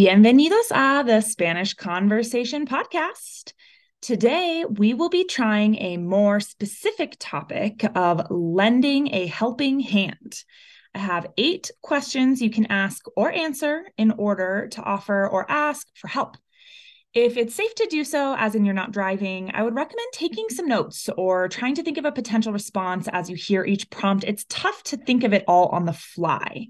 bienvenidos a the Spanish Conversation Podcast. Today, we will be trying a more specific topic of lending a helping hand. I have eight questions you can ask or answer in order to offer or ask for help. If it's safe to do so, as in you're not driving, I would recommend taking some notes or trying to think of a potential response as you hear each prompt. It's tough to think of it all on the fly.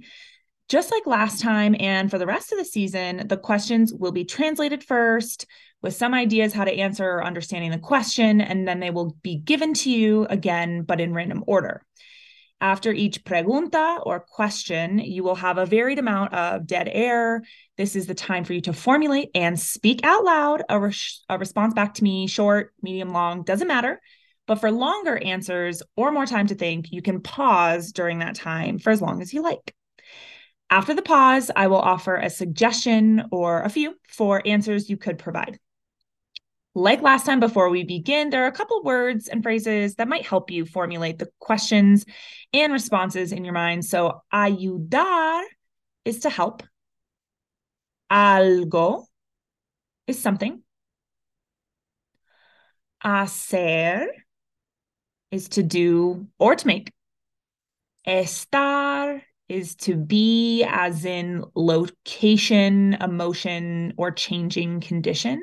Just like last time and for the rest of the season, the questions will be translated first with some ideas how to answer or understanding the question, and then they will be given to you again, but in random order. After each pregunta or question, you will have a varied amount of dead air. This is the time for you to formulate and speak out loud a, a response back to me, short, medium, long, doesn't matter. But for longer answers or more time to think, you can pause during that time for as long as you like. After the pause, I will offer a suggestion or a few for answers you could provide. Like last time, before we begin, there are a couple words and phrases that might help you formulate the questions and responses in your mind. So, ayudar is to help, algo is something, hacer is to do or to make, estar is to be, as in location, emotion, or changing condition.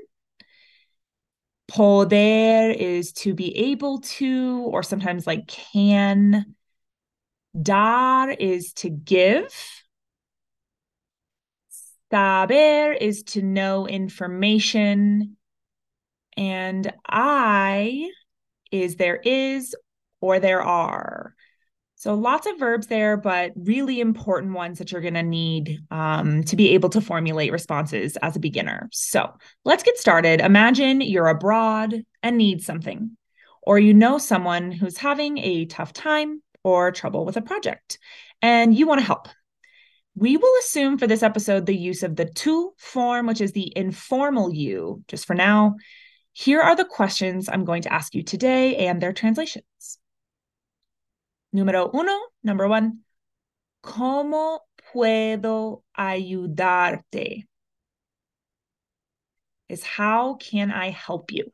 Poder is to be able to, or sometimes like can. Dar is to give. Saber is to know information. And hay is there is or there are. So lots of verbs there, but really important ones that you're going to need um, to be able to formulate responses as a beginner. So let's get started. Imagine you're abroad and need something, or you know someone who's having a tough time or trouble with a project, and you want to help. We will assume for this episode the use of the tu form, which is the informal you, just for now. Here are the questions I'm going to ask you today and their translations. Número uno, number one, ¿cómo puedo ayudarte? Is how can I help you?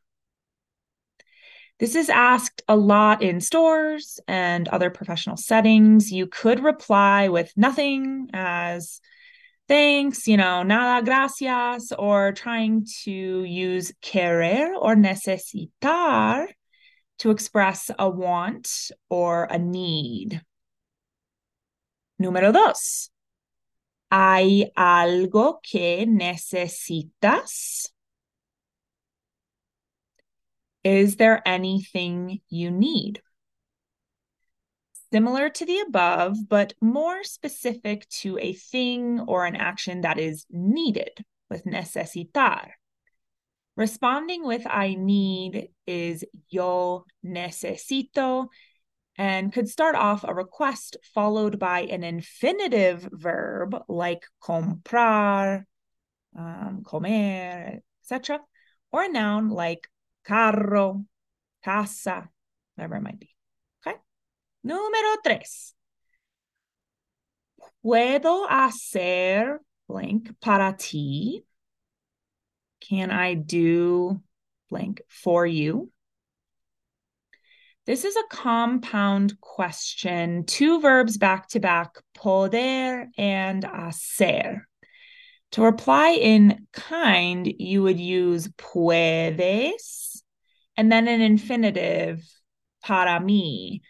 This is asked a lot in stores and other professional settings. You could reply with nothing as thanks, you know, nada gracias, or trying to use querer or necesitar to express a want or a need. Número dos. ¿Hay algo que necesitas? Is there anything you need? Similar to the above, but more specific to a thing or an action that is needed with necesitar. Responding with I need is yo necesito and could start off a request followed by an infinitive verb like comprar, um, comer, etc., or a noun like carro, casa, whatever it might be. Okay. Número tres. Puedo hacer blank para ti can I do blank for you? This is a compound question, two verbs back to back, poder and hacer. To reply in kind, you would use puedes and then an infinitive para mí,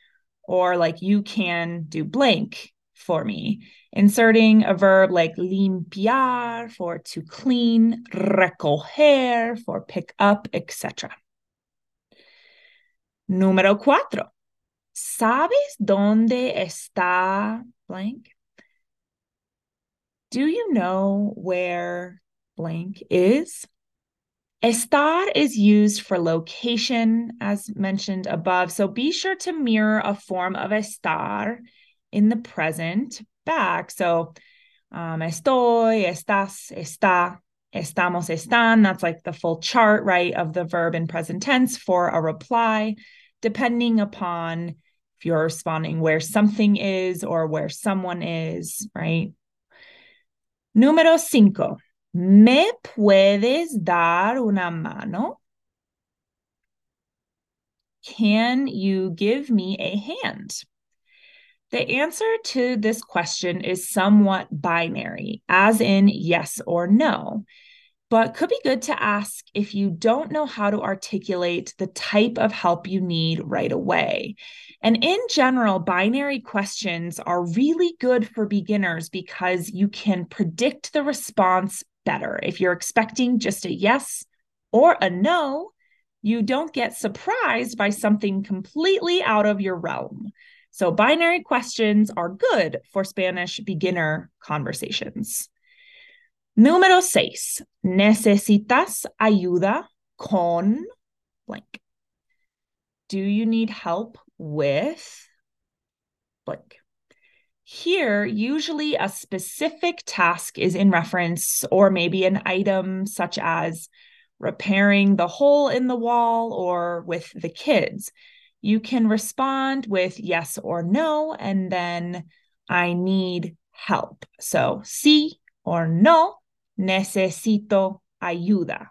or like you can do blank for me inserting a verb like limpiar for to clean, recoger for pick up, etc. Número cuatro. ¿Sabes dónde está blank? Do you know where blank is? Estar is used for location, as mentioned above. So be sure to mirror a form of estar in the present back. So um, estoy, estás, está, estamos, están. That's like the full chart, right, of the verb in present tense for a reply, depending upon if you're responding where something is or where someone is, right? Número cinco. ¿Me puedes dar una mano? Can you give me a hand? The answer to this question is somewhat binary, as in yes or no, but could be good to ask if you don't know how to articulate the type of help you need right away. And in general, binary questions are really good for beginners because you can predict the response better. If you're expecting just a yes or a no, you don't get surprised by something completely out of your realm. So, binary questions are good for Spanish beginner conversations. Número seis, necesitas ayuda con blank. Do you need help with blank? Here, usually a specific task is in reference, or maybe an item such as repairing the hole in the wall or with the kids you can respond with yes or no, and then I need help. So, sí or no, necesito ayuda.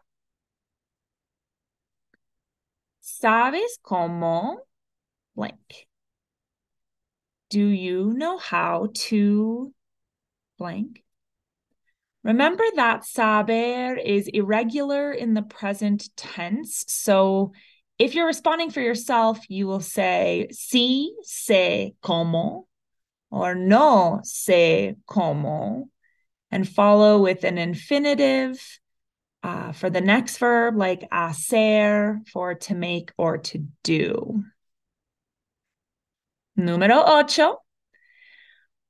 ¿Sabes cómo blank? Do you know how to blank? Remember that saber is irregular in the present tense. So if you're responding for yourself, you will say, sí sé cómo, or no sé cómo, and follow with an infinitive uh, for the next verb, like hacer, for to make or to do. Número ocho.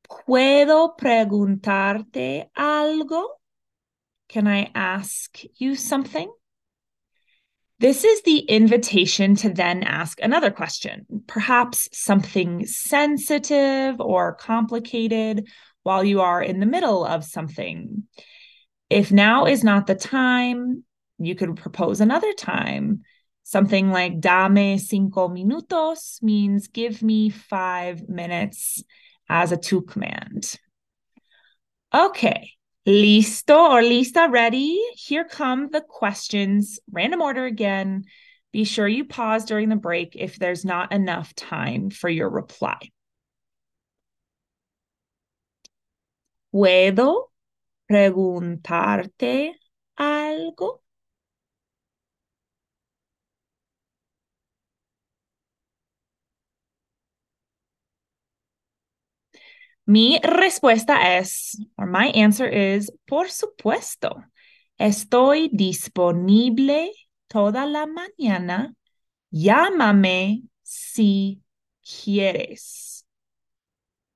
¿Puedo preguntarte algo? Can I ask you something? This is the invitation to then ask another question, perhaps something sensitive or complicated while you are in the middle of something. If now is not the time, you could propose another time. Something like dame cinco minutos means give me five minutes as a tú command. Okay, Listo or lista, ready? Here come the questions, random order again. Be sure you pause during the break if there's not enough time for your reply. ¿Puedo preguntarte algo? Mi respuesta es, or my answer is, por supuesto. Estoy disponible toda la mañana. Llámame si quieres.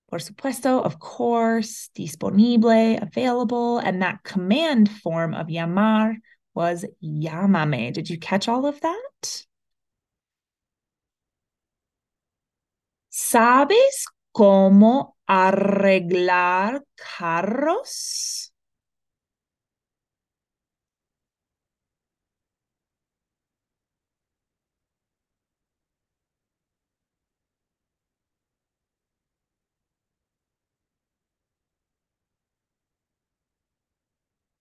Por supuesto, of course, disponible, available, and that command form of llamar was llámame. Did you catch all of that? ¿Sabes cómo arreglar carros.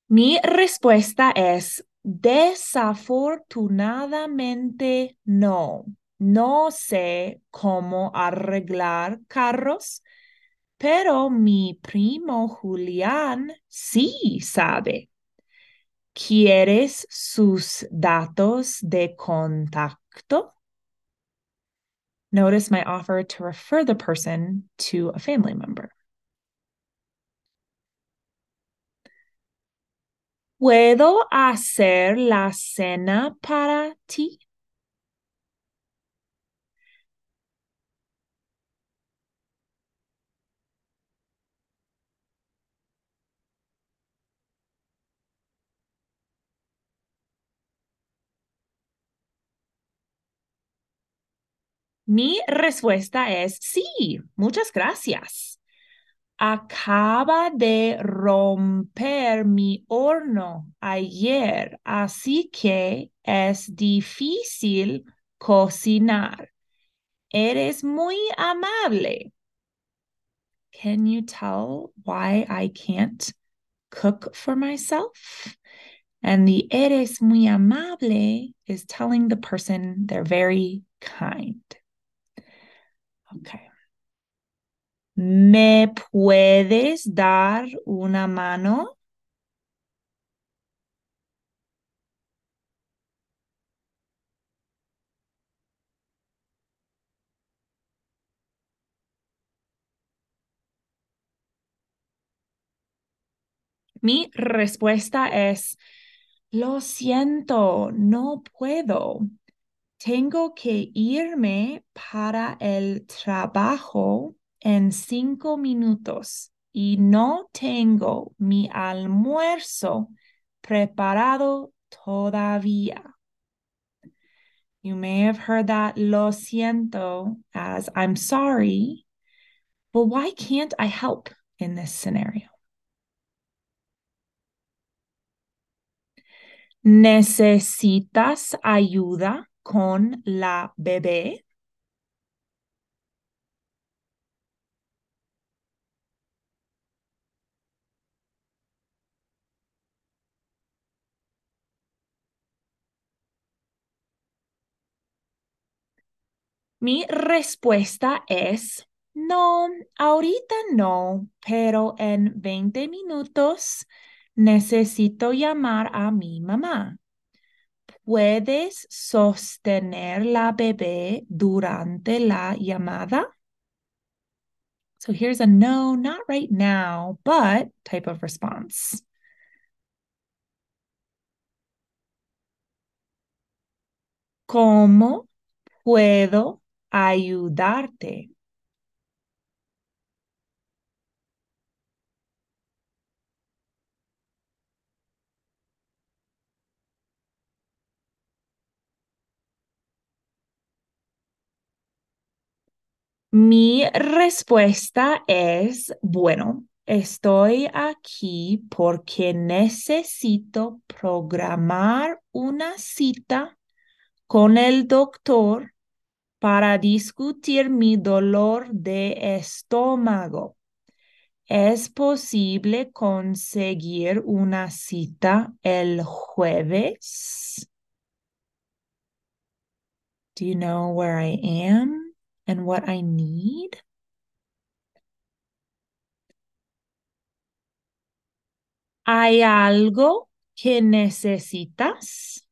Mi respuesta es desafortunadamente no. No sé cómo arreglar carros, pero mi primo Julián sí sabe. ¿Quieres sus datos de contacto? Notice my offer to refer the person to a family member. ¿Puedo hacer la cena para ti? Mi respuesta es sí, muchas gracias. Acaba de romper mi horno ayer, así que es difícil cocinar. Eres muy amable. Can you tell why I can't cook for myself. And the eres muy amable is telling the person they're very kind. ¿Me puedes dar una mano? Mi respuesta es, lo siento, no puedo. Tengo que irme para el trabajo en cinco minutos y no tengo mi almuerzo preparado todavía. You may have heard that lo siento as I'm sorry, but why can't I help in this scenario? ¿Necesitas ayuda con la bebé? Mi respuesta es no, ahorita no, pero en 20 minutos necesito llamar a mi mamá. ¿Puedes sostener la bebé durante la llamada? So here's a no, not right now, but type of response. ¿Cómo puedo ayudarte? Mi respuesta es, bueno, estoy aquí porque necesito programar una cita con el doctor para discutir mi dolor de estómago. ¿Es posible conseguir una cita el jueves? Do you know where I am? And what I need. ¿Hay algo que necesitas?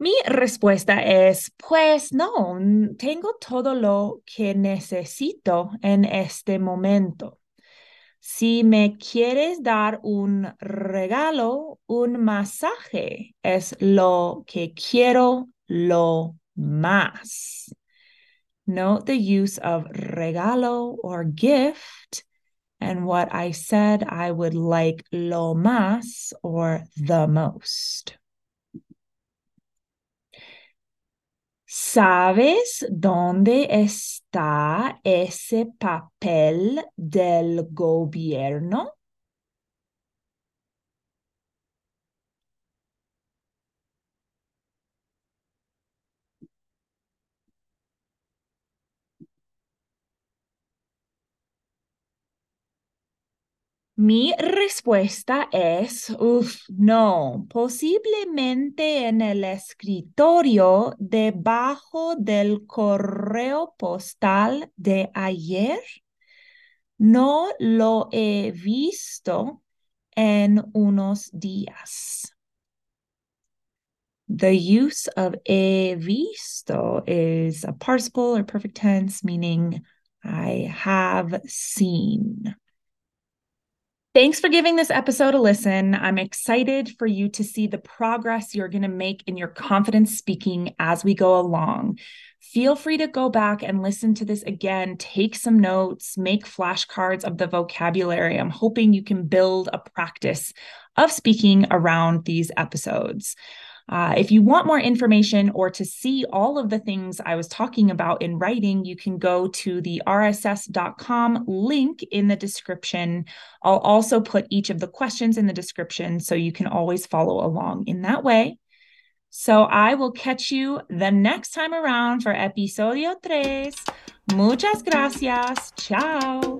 Mi respuesta es, pues no, tengo todo lo que necesito en este momento. Si me quieres dar un regalo, un masaje es lo que quiero lo más. Note the use of regalo or gift and what I said I would like lo más or the most. ¿Sabes dónde está ese papel del gobierno? Mi respuesta es, no, posiblemente en el escritorio debajo del correo postal de ayer. No lo he visto en unos días. The use of he visto is a participle or perfect tense, meaning I have seen. Thanks for giving this episode a listen. I'm excited for you to see the progress you're going to make in your confidence speaking as we go along. Feel free to go back and listen to this again, take some notes, make flashcards of the vocabulary. I'm hoping you can build a practice of speaking around these episodes. Uh, if you want more information or to see all of the things I was talking about in writing, you can go to the rss.com link in the description. I'll also put each of the questions in the description so you can always follow along in that way. So I will catch you the next time around for episodio tres. Muchas gracias. Ciao.